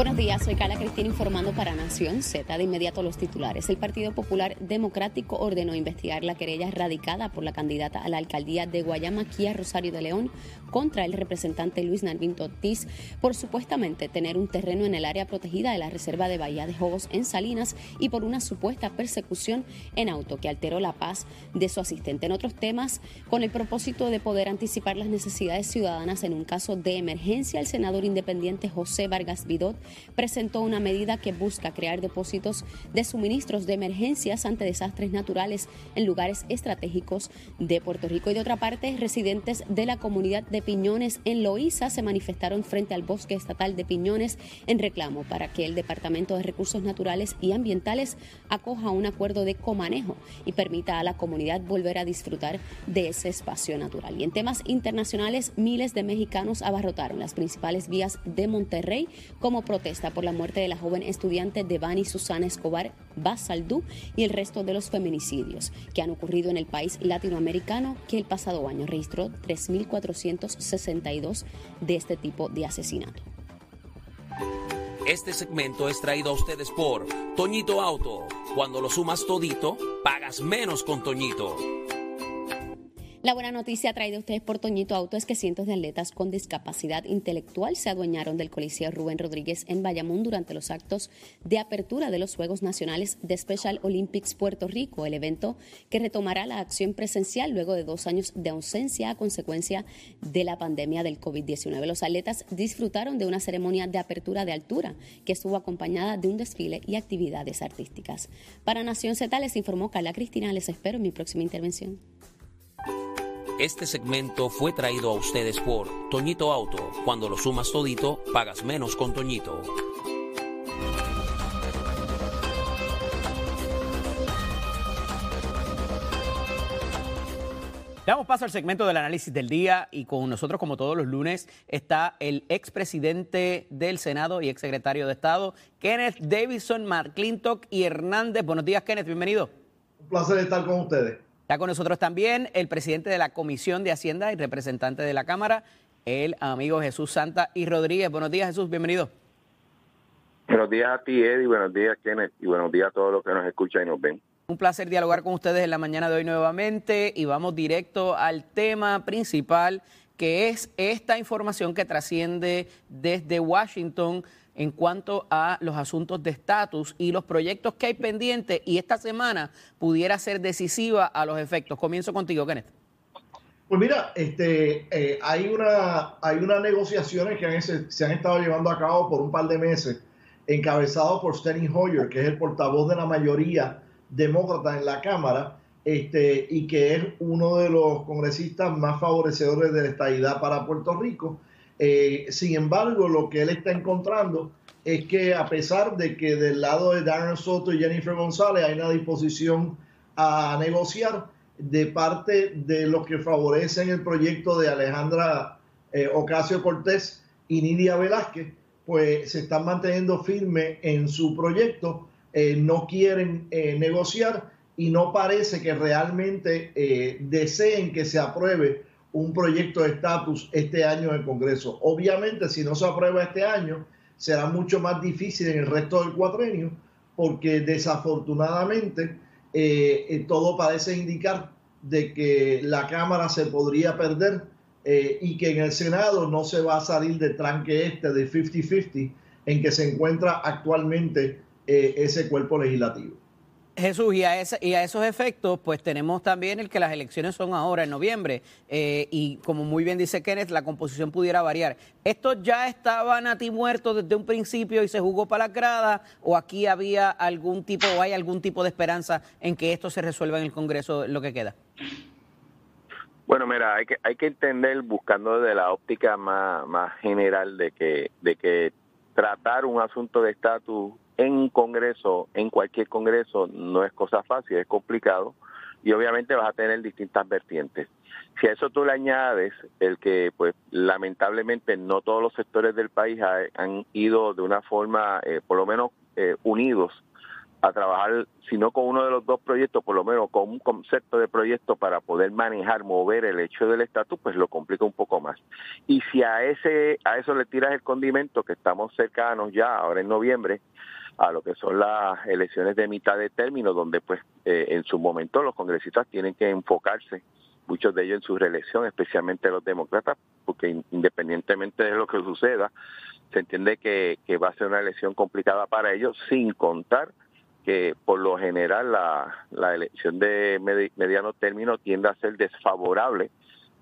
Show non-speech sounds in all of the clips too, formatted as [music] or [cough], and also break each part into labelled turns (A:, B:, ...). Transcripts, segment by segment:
A: Buenos días, soy Carla Cristina informando para Nación Z. De inmediato los titulares. El Partido Popular Democrático ordenó investigar la querella radicada por la candidata a la alcaldía de Guayama, Kia Rosario de León, contra el representante Luis Narvín Ortiz por supuestamente tener un terreno en el área protegida de la Reserva de Bahía de Jobos en Salinas y por una supuesta persecución en auto que alteró la paz de su asistente. En otros temas, con el propósito de poder anticipar las necesidades ciudadanas en un caso de emergencia, el senador independiente José Vargas Vidot presentó una medida que busca crear depósitos de suministros de emergencias ante desastres naturales en lugares estratégicos de Puerto Rico. Y de otra parte, residentes de la comunidad de Piñones en Loíza se manifestaron frente al bosque estatal de Piñones en reclamo para que el Departamento de Recursos Naturales y Ambientales acoja un acuerdo de comanejo y permita a la comunidad volver a disfrutar de ese espacio natural. Y en temas internacionales, miles de mexicanos abarrotaron las principales vías de Monterrey como protesta por la muerte de la joven estudiante Devani Susana Escobar Basaldú y el resto de los feminicidios que han ocurrido en el país latinoamericano que el pasado año registró 3.462 de este tipo de asesinato.
B: Este segmento es traído a ustedes por Toñito Auto. Cuando lo sumas todito, pagas menos con Toñito.
A: La buena noticia traída a ustedes por Toñito Auto es que cientos de atletas con discapacidad intelectual se adueñaron del Coliseo Rubén Rodríguez en Bayamón durante los actos de apertura de los Juegos Nacionales de Special Olympics Puerto Rico, el evento que retomará la acción presencial luego de dos años de ausencia a consecuencia de la pandemia del COVID-19. Los atletas disfrutaron de una ceremonia de apertura de altura que estuvo acompañada de un desfile y actividades artísticas. Para Nación Z les informó Carla Cristina. Les espero en mi próxima intervención.
B: Este segmento fue traído a ustedes por Toñito Auto. Cuando lo sumas todito, pagas menos con Toñito.
C: Damos paso al segmento del análisis del día y con nosotros, como todos los lunes, está el expresidente del Senado y exsecretario de Estado, Kenneth Davidson, McClintock y Hernández. Buenos días, Kenneth, bienvenido.
D: Un placer estar con ustedes.
C: Está con nosotros también el presidente de la Comisión de Hacienda y representante de la Cámara, el amigo Jesús Santa y Rodríguez. Buenos días, Jesús, bienvenido.
E: Buenos días a ti, Eddie, buenos días, Kenneth, y buenos días a todos los que nos escuchan y nos ven.
C: Un placer dialogar con ustedes en la mañana de hoy nuevamente y vamos directo al tema principal, que es esta información que trasciende desde Washington en cuanto a los asuntos de estatus y los proyectos que hay pendientes y esta semana pudiera ser decisiva a los efectos. Comienzo contigo, Kenneth.
D: Pues mira, este, eh, hay, una, hay unas negociaciones que se han estado llevando a cabo por un par de meses, encabezado por Steny Hoyer, que es el portavoz de la mayoría demócrata en la Cámara, este, y que es uno de los congresistas más favorecedores de la estabilidad para Puerto Rico. Eh, sin embargo, lo que él está encontrando es que a pesar de que del lado de Darren Soto y Jennifer González hay una disposición a negociar de parte de los que favorecen el proyecto de Alejandra eh, Ocasio Cortés y Nidia Velázquez, pues se están manteniendo firmes en su proyecto, eh, no quieren negociar y no parece que realmente deseen que se apruebe un proyecto de estatus este año en el Congreso. Obviamente, si no se aprueba este año, será mucho más difícil en el resto del cuatrenio, porque desafortunadamente eh, eh, todo parece indicar de que la Cámara se podría perder eh, y que en el Senado no se va a salir del tranque este de 50-50 en que se encuentra actualmente ese cuerpo legislativo.
C: Jesús, y a, y a, esos efectos, pues tenemos también el que las elecciones son ahora, en noviembre, eh, y como muy bien dice Kenneth, la composición pudiera variar. ¿Estos ya estaban a ti muertos desde un principio y se jugó para la grada, o aquí había algún tipo, o hay algún tipo de esperanza en que esto se resuelva en el Congreso lo que queda?
E: Bueno, mira, hay que, hay que entender, buscando desde la óptica más, más general, de que, de que tratar un asunto de estatus en un congreso, en cualquier congreso, no es cosa fácil, es complicado y obviamente vas a tener distintas vertientes. Si a eso tú le añades el que, pues, lamentablemente no todos los sectores del país han ido de una forma, eh, por lo menos, eh, unidos a trabajar, si no con uno de los dos proyectos, por lo menos con un concepto de proyecto para poder manejar, mover el hecho del estatus, pues lo complica un poco más. Y si a ese a eso le tiras el condimento, que estamos cercanos ya, ahora en noviembre, a lo que son las elecciones de mitad de término, donde pues eh, en su momento los congresistas tienen que enfocarse, muchos de ellos en su reelección, especialmente los demócratas, porque independientemente de lo que suceda, se entiende que, va a ser una elección complicada para ellos, sin contar que por lo general la, la elección de mediano término tiende a ser desfavorable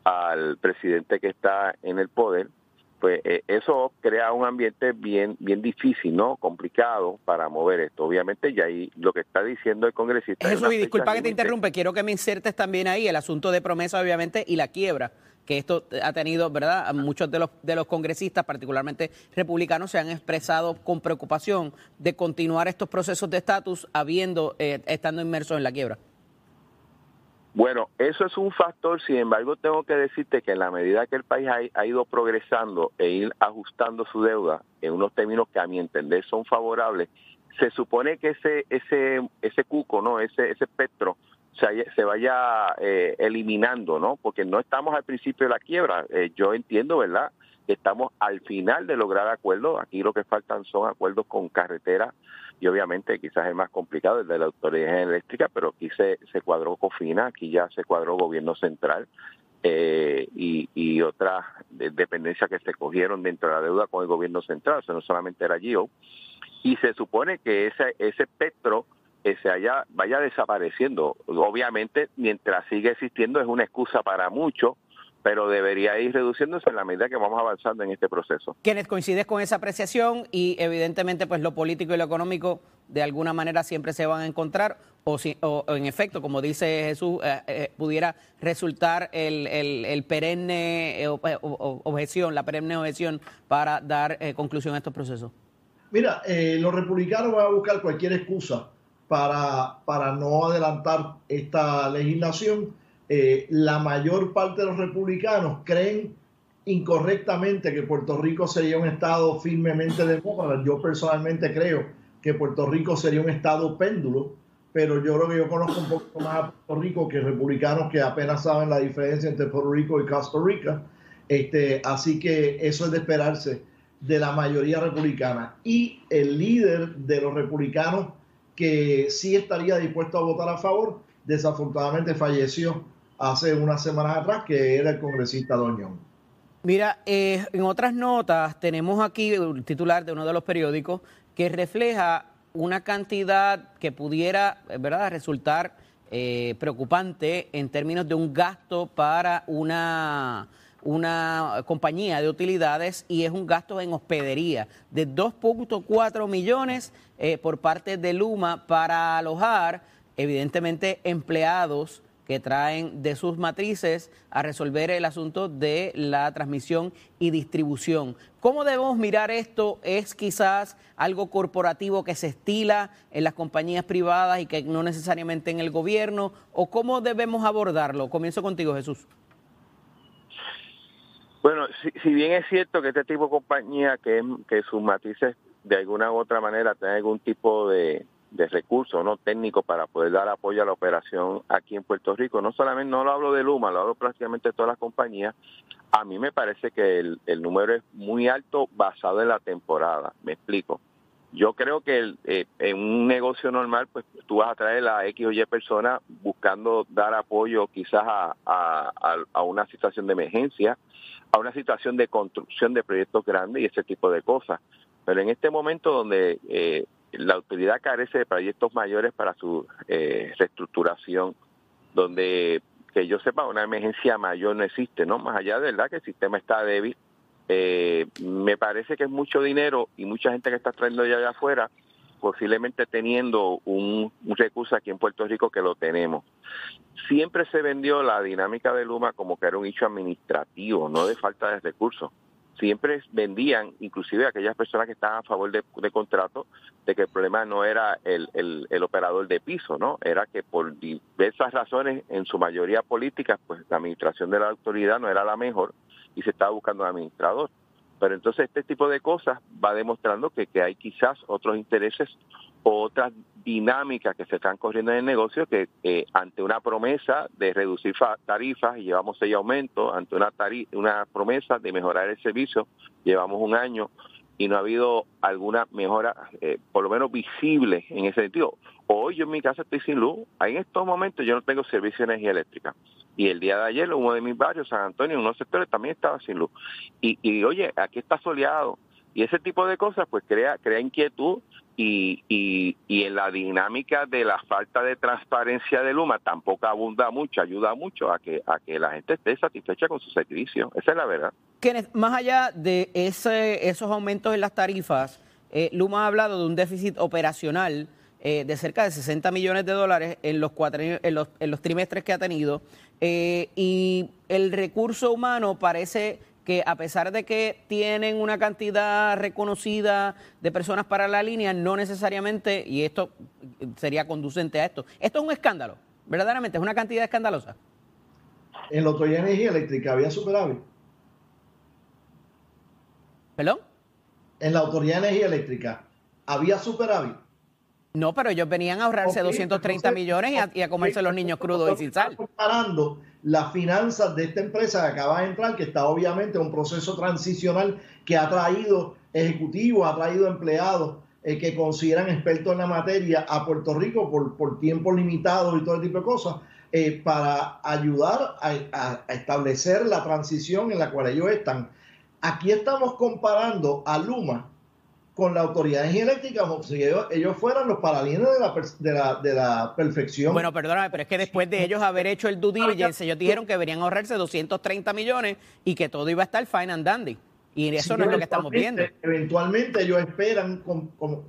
E: al presidente que está en el poder, pues eh, eso crea un ambiente bien bien difícil, ¿no? Complicado para mover esto. Obviamente, ya ahí lo que está diciendo el congresista...
C: Eso, y disculpa que te interrumpe, quiero que me insertes también ahí el asunto de promesa, obviamente, y la quiebra que esto ha tenido, ¿verdad? Muchos de los, de los congresistas, particularmente republicanos, se han expresado con preocupación de continuar estos procesos de estatus habiendo, eh, estando inmersos en la quiebra.
E: Bueno, eso es un factor, sin embargo, tengo que decirte que en la medida que el país ha, ido progresando e ir ajustando su deuda en unos términos que a mi entender son favorables, se supone que ese ese ese cuco, no, ese ese espectro se, vaya eh, eliminando, ¿no? Porque no estamos al principio de la quiebra. Eh, yo entiendo, ¿verdad? Que estamos al final de lograr acuerdos. Aquí lo que faltan son acuerdos con carreteras y obviamente quizás es más complicado el de la autoridad eléctrica, pero aquí se, se cuadró COFINA, aquí ya se cuadró gobierno central eh, y, y otras dependencias que se cogieron dentro de la deuda con el gobierno central, o sea, no solamente era GIO, y se supone que ese, ese espectro se haya, vaya desapareciendo. Obviamente, mientras sigue existiendo, es una excusa para mucho pero debería ir reduciéndose en la medida que vamos avanzando en este proceso.
C: Quienes coincides con esa apreciación y evidentemente pues lo político y lo económico de alguna manera siempre se van a encontrar o, si, o, en efecto, como dice Jesús, eh, eh, pudiera resultar el, el, perenne eh, objeción, la perenne objeción para dar conclusión a estos procesos?
D: Mira, los republicanos van a buscar cualquier excusa para, para no adelantar esta legislación. Eh, la mayor parte de los republicanos creen incorrectamente que Puerto Rico sería un estado firmemente demócrata. Yo personalmente creo que Puerto Rico sería un estado péndulo, pero yo creo que yo conozco un poco más a Puerto Rico que republicanos que apenas saben la diferencia entre Puerto Rico y Costa Rica. Este, así que eso es de esperarse de la mayoría republicana. Y el líder de los republicanos que sí estaría dispuesto a votar a favor, desafortunadamente falleció hace unas semanas atrás, que era el congresista Doñón.
C: Mira, eh, en otras notas tenemos aquí el titular de uno de los periódicos que refleja una cantidad que pudiera, ¿verdad?, resultar eh, preocupante en términos de un gasto para una una compañía de utilidades y es un gasto en hospedería de 2.4 millones eh, por parte de Luma para alojar, evidentemente, empleados que traen de sus matrices a resolver el asunto de la transmisión y distribución. ¿Cómo debemos mirar esto? ¿Es quizás algo corporativo que se estila en las compañías privadas y que no necesariamente en el gobierno? ¿O cómo debemos abordarlo? Comienzo contigo, Jesús.
E: Bueno, si, bien es cierto que este tipo de compañía, que, que sus matrices de alguna u otra manera tienen algún tipo de, de recursos no técnicos para poder dar apoyo a la operación aquí en Puerto Rico. No solamente, no lo hablo de Luma, lo hablo prácticamente de todas las compañías. A mí me parece que el, el número es muy alto basado en la temporada. Me explico. Yo creo que eh, en un negocio normal, pues tú vas a traer a X o Y personas buscando dar apoyo quizás a, a, a una situación de emergencia, a una situación de construcción de proyectos grandes y ese tipo de cosas. Pero en este momento donde eh, la autoridad carece de proyectos mayores para su eh, reestructuración, donde que yo sepa una emergencia mayor no existe, ¿no? Más allá de verdad que el sistema está débil eh, me parece que es mucho dinero y mucha gente que está trayendo ya de afuera, posiblemente teniendo un, recurso aquí en Puerto Rico que lo tenemos. Siempre se vendió la dinámica de Luma como que era un hecho administrativo, no de falta de recursos. Siempre vendían, inclusive aquellas personas que estaban a favor de, contrato, de que el problema no era el, el, el, operador de piso, ¿no? Era que por diversas razones, en su mayoría políticas, pues la administración de la autoridad no era la mejor y se estaba buscando un administrador. Pero entonces este tipo de cosas va demostrando que, que hay quizás otros intereses o otras dinámicas que se están corriendo en el negocio que eh, ante una promesa de reducir tarifas y llevamos seis aumentos, ante una, una promesa de mejorar el servicio, llevamos un año y no ha habido alguna mejora, eh, por lo menos visible en ese sentido. Hoy yo en mi casa estoy sin luz, en estos momentos yo no tengo servicio de energía eléctrica. Y el día de ayer, uno de mis barrios, San Antonio, en unos sectores también estaba sin luz. Y, y oye, aquí está soleado. Y ese tipo de cosas pues crea, crea inquietud y, y, y, en la dinámica de la falta de transparencia de Luma tampoco abunda mucho, ayuda mucho a que, a que la gente esté satisfecha con su servicio. Esa es la verdad.
C: más allá de ese, esos aumentos en las tarifas, eh, Luma ha hablado de un déficit operacional eh, de cerca de 60 millones de dólares en los, cuatro, en los, en los trimestres que ha tenido. Eh, y el recurso humano parece que a pesar de que tienen una cantidad reconocida de personas para la línea, no necesariamente, y esto sería conducente a esto, esto es un escándalo, verdaderamente, es una cantidad escandalosa.
D: En la Autoridad de Energía Eléctrica había superávit.
C: ¿Perdón?
D: En la Autoridad de Energía Eléctrica había superávit.
C: No, pero ellos venían a ahorrarse 230 millones y a, comerse los niños crudos y sin sal.
D: Comparando las finanzas de esta empresa que acaba de entrar, que está obviamente en un proceso transicional que ha traído ejecutivos, ha traído empleados eh, que consideran expertos en la materia a Puerto Rico por, por tiempo limitado y todo tipo de cosas, eh, para ayudar a establecer la transición en la cual ellos están. Aquí estamos comparando a Luma con la autoridad de eléctrica como si ellos, fueran los paralines de la, de, la, de la perfección.
C: Bueno, perdóname, pero es que después de ellos haber hecho el due diligence, ellos dijeron que deberían ahorrarse 230 millones y que todo iba a estar fine and dandy. Y eso no es lo que estamos viendo.
D: Eventualmente ellos esperan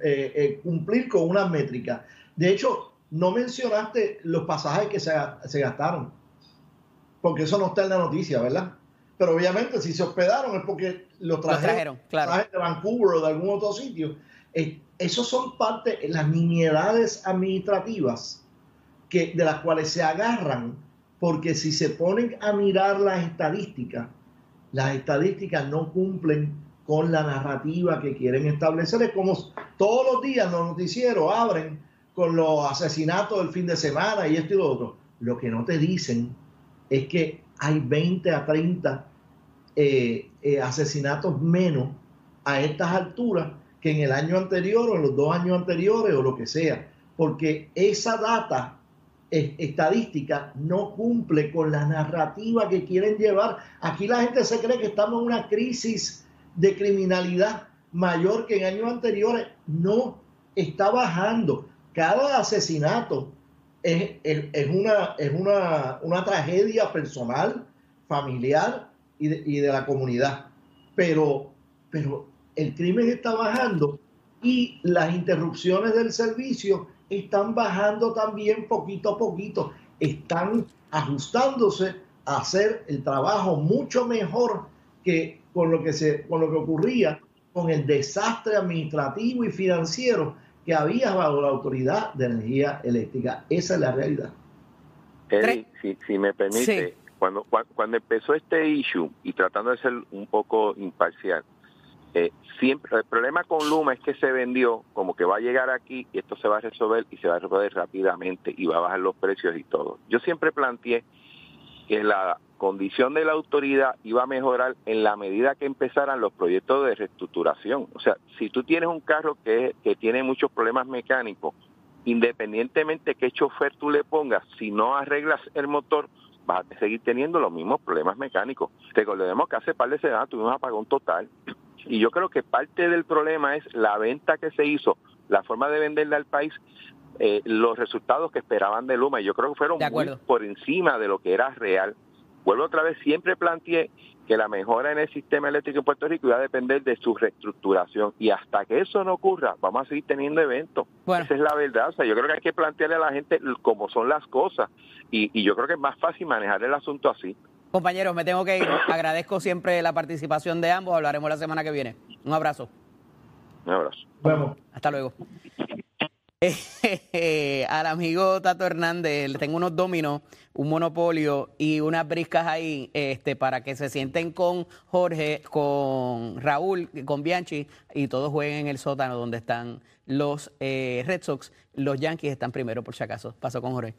D: eh, eh, cumplir con una métrica. De hecho, no mencionaste los pasajes que se, se gastaron, porque eso no está en la noticia, ¿verdad? Pero obviamente si se hospedaron es porque lo trajeron, de Vancouver o de algún otro sitio. Eh, esos son parte, las nimiedades administrativas que, de las cuales se agarran, porque si se ponen a mirar las estadísticas, las estadísticas no cumplen con la narrativa que quieren establecer. Es como todos los días los noticieros abren con los asesinatos del fin de semana y esto y lo otro. Lo que no te dicen es que hay 20 a 30 eh, eh, asesinatos menos a estas alturas que en el año anterior o en los dos años anteriores o lo que sea, porque esa data estadística no cumple con la narrativa que quieren llevar. Aquí la gente se cree que estamos en una crisis de criminalidad mayor que en años anteriores. No, está bajando. Cada asesinato es, una, es una, una tragedia personal, familiar, y de, la comunidad. Pero, pero el crimen está bajando y las interrupciones del servicio están bajando también poquito a poquito. Están ajustándose a hacer el trabajo mucho mejor que con lo que, se, con lo que ocurría con el desastre administrativo y financiero que había bajo la Autoridad de Energía Eléctrica. Esa es la realidad.
E: si, si me permite, cuando, cuando empezó este issue, y tratando de ser un poco imparcial, eh, siempre el problema con Luma es que se vendió como que va a llegar aquí y esto se va a resolver y se va a resolver rápidamente y va a bajar los precios y todo. Yo siempre planteé que la condición de la autoridad iba a mejorar en la medida que empezaran los proyectos de reestructuración. O sea, si tú tienes un carro que, que tiene muchos problemas mecánicos, independientemente qué chofer tú le pongas, si no arreglas el motor, vas a seguir teniendo los mismos problemas mecánicos. Recordemos que hace par de semanas tuvimos un apagón total y yo creo que parte del problema es la venta que se hizo, la forma de venderle al país, eh, los resultados que esperaban de Luma. Y yo creo que fueron muy por encima de lo que era real. Vuelvo otra vez, siempre planteé que la mejora en el sistema eléctrico en Puerto Rico iba a depender de su reestructuración. Y hasta que eso no ocurra, vamos a seguir teniendo eventos. Esa es la verdad. O sea, yo creo que hay que plantearle a la gente cómo son las cosas. Y, y yo creo que es más fácil manejar el asunto así.
C: Compañeros, me tengo que ir. [coughs] Agradezco siempre la participación de ambos. Hablaremos la semana que viene. Un abrazo.
E: Un abrazo.
C: Bueno. Hasta luego. [laughs] al amigo Tato Hernández, le tengo unos dominos, un monopolio y unas briscas ahí este, para que se sienten con Jorge, con Raúl, con Bianchi y todos jueguen en el sótano donde están los eh, Red Sox. Los Yankees están primero, por si acaso. Paso con Jorge.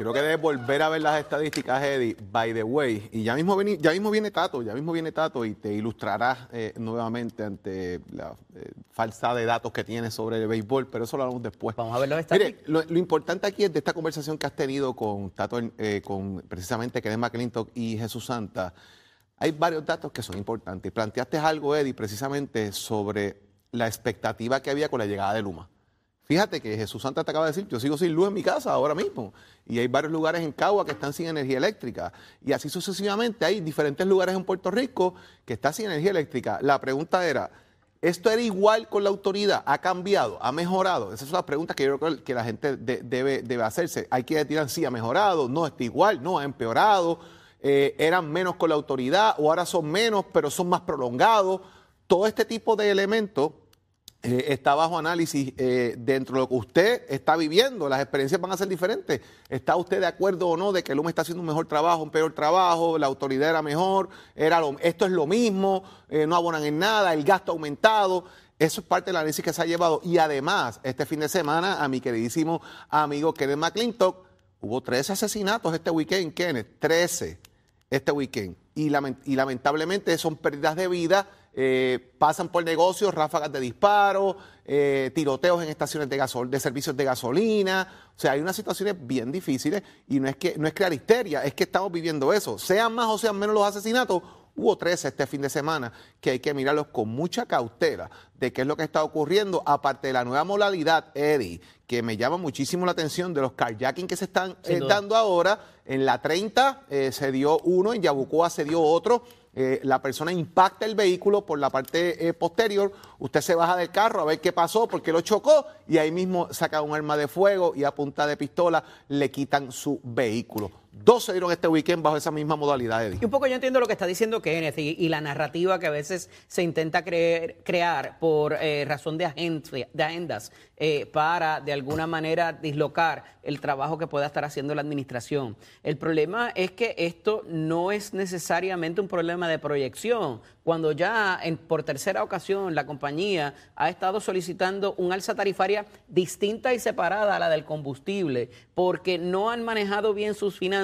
F: Creo que debes volver a ver las estadísticas, Eddie, by the way. Y ya mismo, viene, ya mismo viene Tato, ya mismo viene Tato y te ilustrará eh, nuevamente ante la eh, falsa de datos que tienes sobre el béisbol, pero eso lo hablamos después.
C: Vamos a ver los
F: Mire, lo, importante aquí es de esta conversación que has tenido con Tato, eh, con precisamente Kenneth McClintock y Jesús Santa. Hay varios datos que son importantes. Planteaste algo, Eddie, precisamente sobre la expectativa que había con la llegada de Luma. Fíjate que Jesús Santa te acaba de decir, yo sigo sin luz en mi casa ahora mismo. Y hay varios lugares en Cagua que están sin energía eléctrica. Y así sucesivamente hay diferentes lugares en Puerto Rico que están sin energía eléctrica. La pregunta era, ¿esto era igual con la autoridad? ¿Ha cambiado? ¿Ha mejorado? Esas son las preguntas que yo creo que la gente debe, debe hacerse. Hay que decir, sí, ha mejorado, no, está igual, no, ha empeorado. Eh, eran menos con la autoridad o ahora son menos, pero son más prolongados. Todo este tipo de elementos eh, está bajo análisis eh, dentro de lo que usted está viviendo. Las experiencias van a ser diferentes. ¿Está usted de acuerdo o no de que el UME está haciendo un mejor trabajo, un peor trabajo, la autoridad era mejor, era esto es lo mismo, eh, no abonan en nada, el gasto ha aumentado? Eso es parte del análisis que se ha llevado. Y además, este fin de semana, a mi queridísimo amigo Kenneth McClintock, hubo 13 asesinatos este weekend, Kenneth, 13 este weekend. Y, y lamentablemente son pérdidas de vida eh, pasan por negocios, ráfagas de disparo, eh, tiroteos en estaciones de, gasol de servicios de gasolina. O sea, hay unas situaciones bien difíciles y no es, que, no es crear histeria, es que estamos viviendo eso. Sean más o sean menos los asesinatos, hubo 13 este fin de semana que hay que mirarlos con mucha cautela de qué es lo que está ocurriendo, aparte de la nueva modalidad, Eddie, que me llama muchísimo la atención de los carjacking que se están eh, dando ahora. En la 30 se dio uno, en Yabucoa se dio otro. Eh, la persona impacta el vehículo por la parte eh, posterior, usted se baja del carro a ver qué pasó, porque lo chocó, y ahí mismo saca un arma de fuego y a punta de pistola le quitan su vehículo. Dos se dieron este weekend bajo esa misma modalidad, Eddie.
C: Y un poco yo entiendo lo que está diciendo Kenneth y, la narrativa que a veces se intenta crear por eh, razón de, de agendas eh, para de alguna manera dislocar el trabajo que pueda estar haciendo la administración. El problema es que esto no es necesariamente un problema de proyección. Cuando ya en, por tercera ocasión la compañía ha estado solicitando un alza tarifaria distinta y separada a la del combustible porque no han manejado bien sus finanzas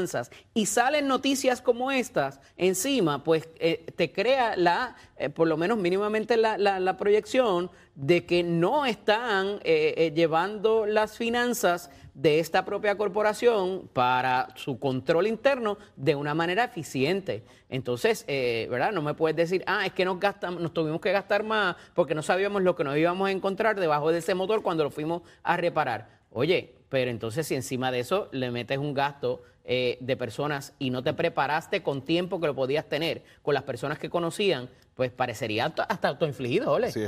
C: y salen noticias como estas encima, pues eh, te crea la, eh, por lo menos mínimamente la, la proyección de que no están eh, llevando las finanzas de esta propia corporación para su control interno de una manera eficiente. Entonces, ¿verdad? No me puedes decir, ah, es que nos, gastamos, nos tuvimos que gastar más porque no sabíamos lo que nos íbamos a encontrar debajo de ese motor cuando lo fuimos a reparar. Oye, pero entonces si encima de eso le metes un gasto de personas y no te preparaste con tiempo que lo podías tener con las personas que conocían, pues parecería hasta autoinfligido, ¿ole?
F: Sí.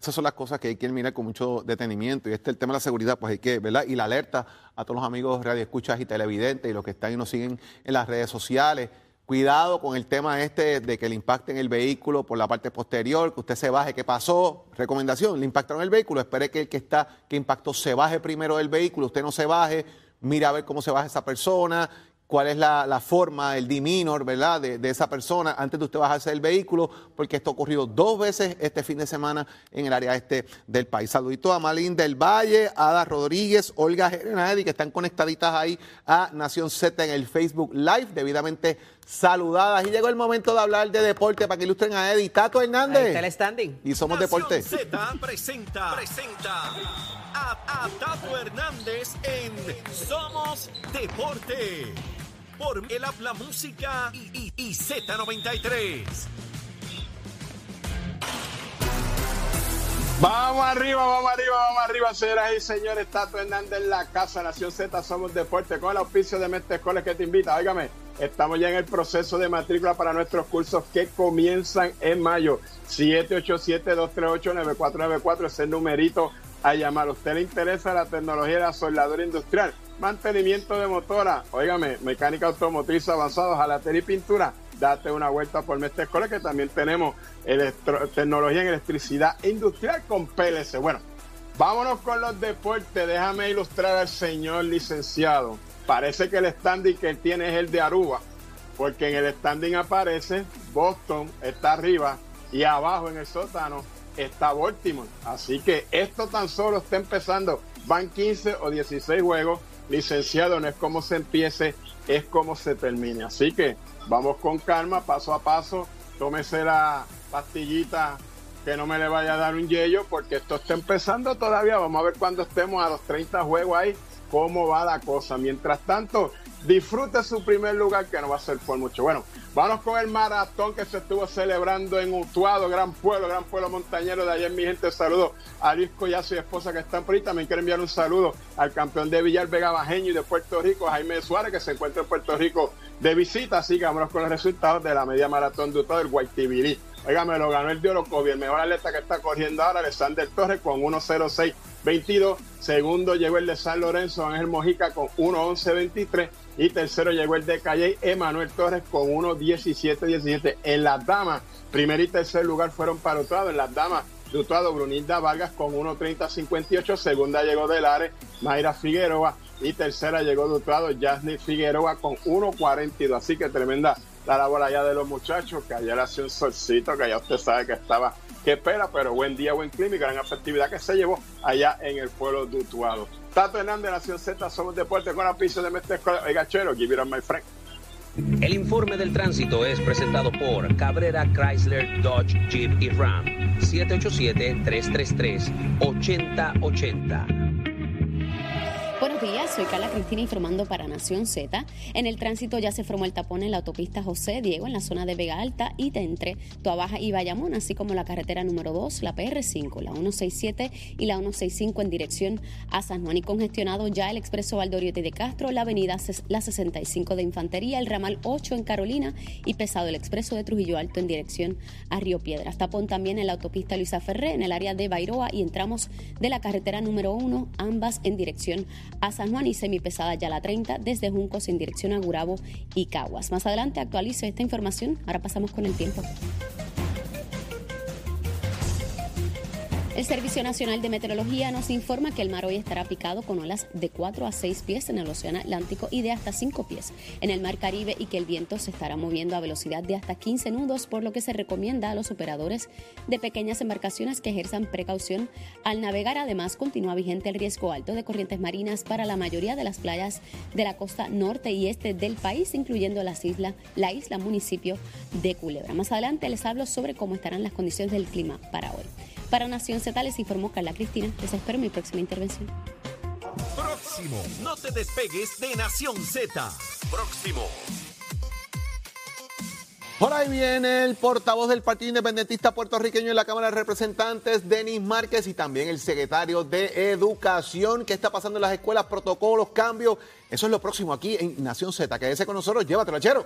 F: Esas son las cosas que hay que mirar con mucho detenimiento. Y este el tema de la seguridad, pues hay que, ¿verdad? Y la alerta a todos los amigos radioescuchas y televidentes y los que están y nos siguen en las redes sociales. Cuidado con el tema este de que le impacten el vehículo por la parte posterior, que usted se baje, ¿qué pasó? Recomendación, le impactaron el vehículo, espere que el que está, que impactó, se baje primero del vehículo, usted no se baje, mira a ver cómo se baja esa persona, cuál es la, forma, el diminor, ¿verdad?, de, esa persona antes de usted bajarse del vehículo, porque esto ha ocurrido dos veces este fin de semana en el área este del país. Saludito a Malín del Valle, Ada Rodríguez, Olga Gerenadi, que están conectaditas ahí a Nación Z en el Facebook Live, debidamente saludadas. Y llegó el momento de hablar de deporte para que ilustren a Eddie Tato Hernández. Ahí
C: está el standing.
F: Y somos deporte.
G: Z presenta, presenta a, a Tato Hernández en Somos Deporte por el Habla Música y, Z93.
H: Vamos arriba, vamos arriba, vamos arriba, señoras y señores. Tato Hernández en la casa, Nación Z, somos deporte, con el auspicio de Mestre Escoles que te invita. Óigame, estamos ya en el proceso de matrícula para nuestros cursos que comienzan en mayo. 787-238-9494 es el numerito a llamar. ¿A usted le interesa la tecnología de la soldadura industrial? mantenimiento de motora, óigame, mecánica automotriz avanzada, jalatería y pintura, date una vuelta por Mestre Escola que también tenemos tecnología en electricidad industrial con PLC. Bueno, Vámonos con los deportes. Déjame ilustrar al señor licenciado. Parece que el standing que tiene es el de Aruba, porque en el standing aparece Boston está arriba y abajo en el sótano está Baltimore. Así que esto tan solo está empezando. Van 15 o 16 juegos. Licenciado, no es como se empiece, es como se termine. Así que vamos con calma, paso a paso. Tómese la pastillita que no me le vaya a dar un yello, porque esto está empezando todavía. Vamos a ver cuando estemos a los 30 juegos ahí, cómo va la cosa. Mientras tanto, disfrute su primer lugar, que no va a ser por mucho. Bueno, vamos con el maratón que se estuvo celebrando en Utuado, gran pueblo, gran pueblo montañero de ayer. Mi gente, saludo a Luis Collazo y esposa que están por ahí. También quiero enviar un saludo al campeón de Villar Vega Bajeño y de Puerto Rico, Jaime Suárez, que se encuentra en Puerto Rico de visita. Así que vámonos con los resultados de la media maratón de Utuado, el Guaytibirí. Oiga, me lo ganó el Diorocovi, el mejor atleta que está corriendo ahora, Alexander Torres, con 1.06.22. Segundo llegó el de San Lorenzo, Ángel Mojica, con 1.11.23. Y tercero llegó el de Calle, Emanuel Torres, con 1.17.17. En las damas, primer y tercer lugar fueron para Utuado. En las damas, de Utuado, Brunilda Vargas, con 1.30.58. Segunda llegó Delare, Mayra Figueroa. Y tercera llegó de Utuado, Jasny Figueroa, con 1.42. Así que tremenda la labor allá de los muchachos, que ayer hacía un solcito, que ya usted sabe que estaba que espera, pero buen día, buen clima y gran afectividad que se llevó allá en el pueblo de Utuado. Tato Hernández, Nación Z, somos deporte con la piso de Mestre Oiga, chero, give it on my friend.
B: El informe del tránsito es presentado por Cabrera Chrysler Dodge Jeep y Ram 787-333-8080.
A: Soy Carla Cristina informando para Nación Z. En el tránsito ya se formó el tapón en la autopista José Diego en la zona de Vega Alta y de entre Tuabaja y Bayamón, así como la carretera número 2, la PR5, la 167 y la 165 en dirección a San Juan y congestionado ya el expreso Valdoriote de Castro, la avenida la 65 de Infantería, el ramal 8 en Carolina y pesado el expreso de Trujillo Alto en dirección a Río Piedras. Tapón también en la autopista Luisa Ferré en el área de Bairoa y entramos de la carretera número 1, ambas en dirección a San Juan y semipesada ya la 30 desde Juncos en dirección a Gurabo y Caguas. Más adelante actualizo esta información. Ahora pasamos con el tiempo. El Servicio Nacional de Meteorología nos informa que el mar hoy estará picado con olas de 4 a 6 pies en el Océano Atlántico y de hasta 5 pies en el Mar Caribe y que el viento se estará moviendo a velocidad de hasta 15 nudos, por lo que se recomienda a los operadores de pequeñas embarcaciones que ejerzan precaución al navegar. Además, continúa vigente el riesgo alto de corrientes marinas para la mayoría de las playas de la costa norte y este del país, incluyendo las islas, la isla municipio de Culebra. Más adelante les hablo sobre cómo estarán las condiciones del clima para hoy. Para Nación Z les informó Carla Cristina. Les espero mi próxima intervención.
G: Próximo. No te despegues de Nación Z. Próximo.
F: Por ahí viene el portavoz del Partido Independentista puertorriqueño en la Cámara de Representantes, Denis Márquez, y también el secretario de Educación. ¿Qué está pasando en las escuelas? Protocolos, cambios. Eso es lo próximo aquí en Nación Z. Quédese con nosotros, llévatelo, chero.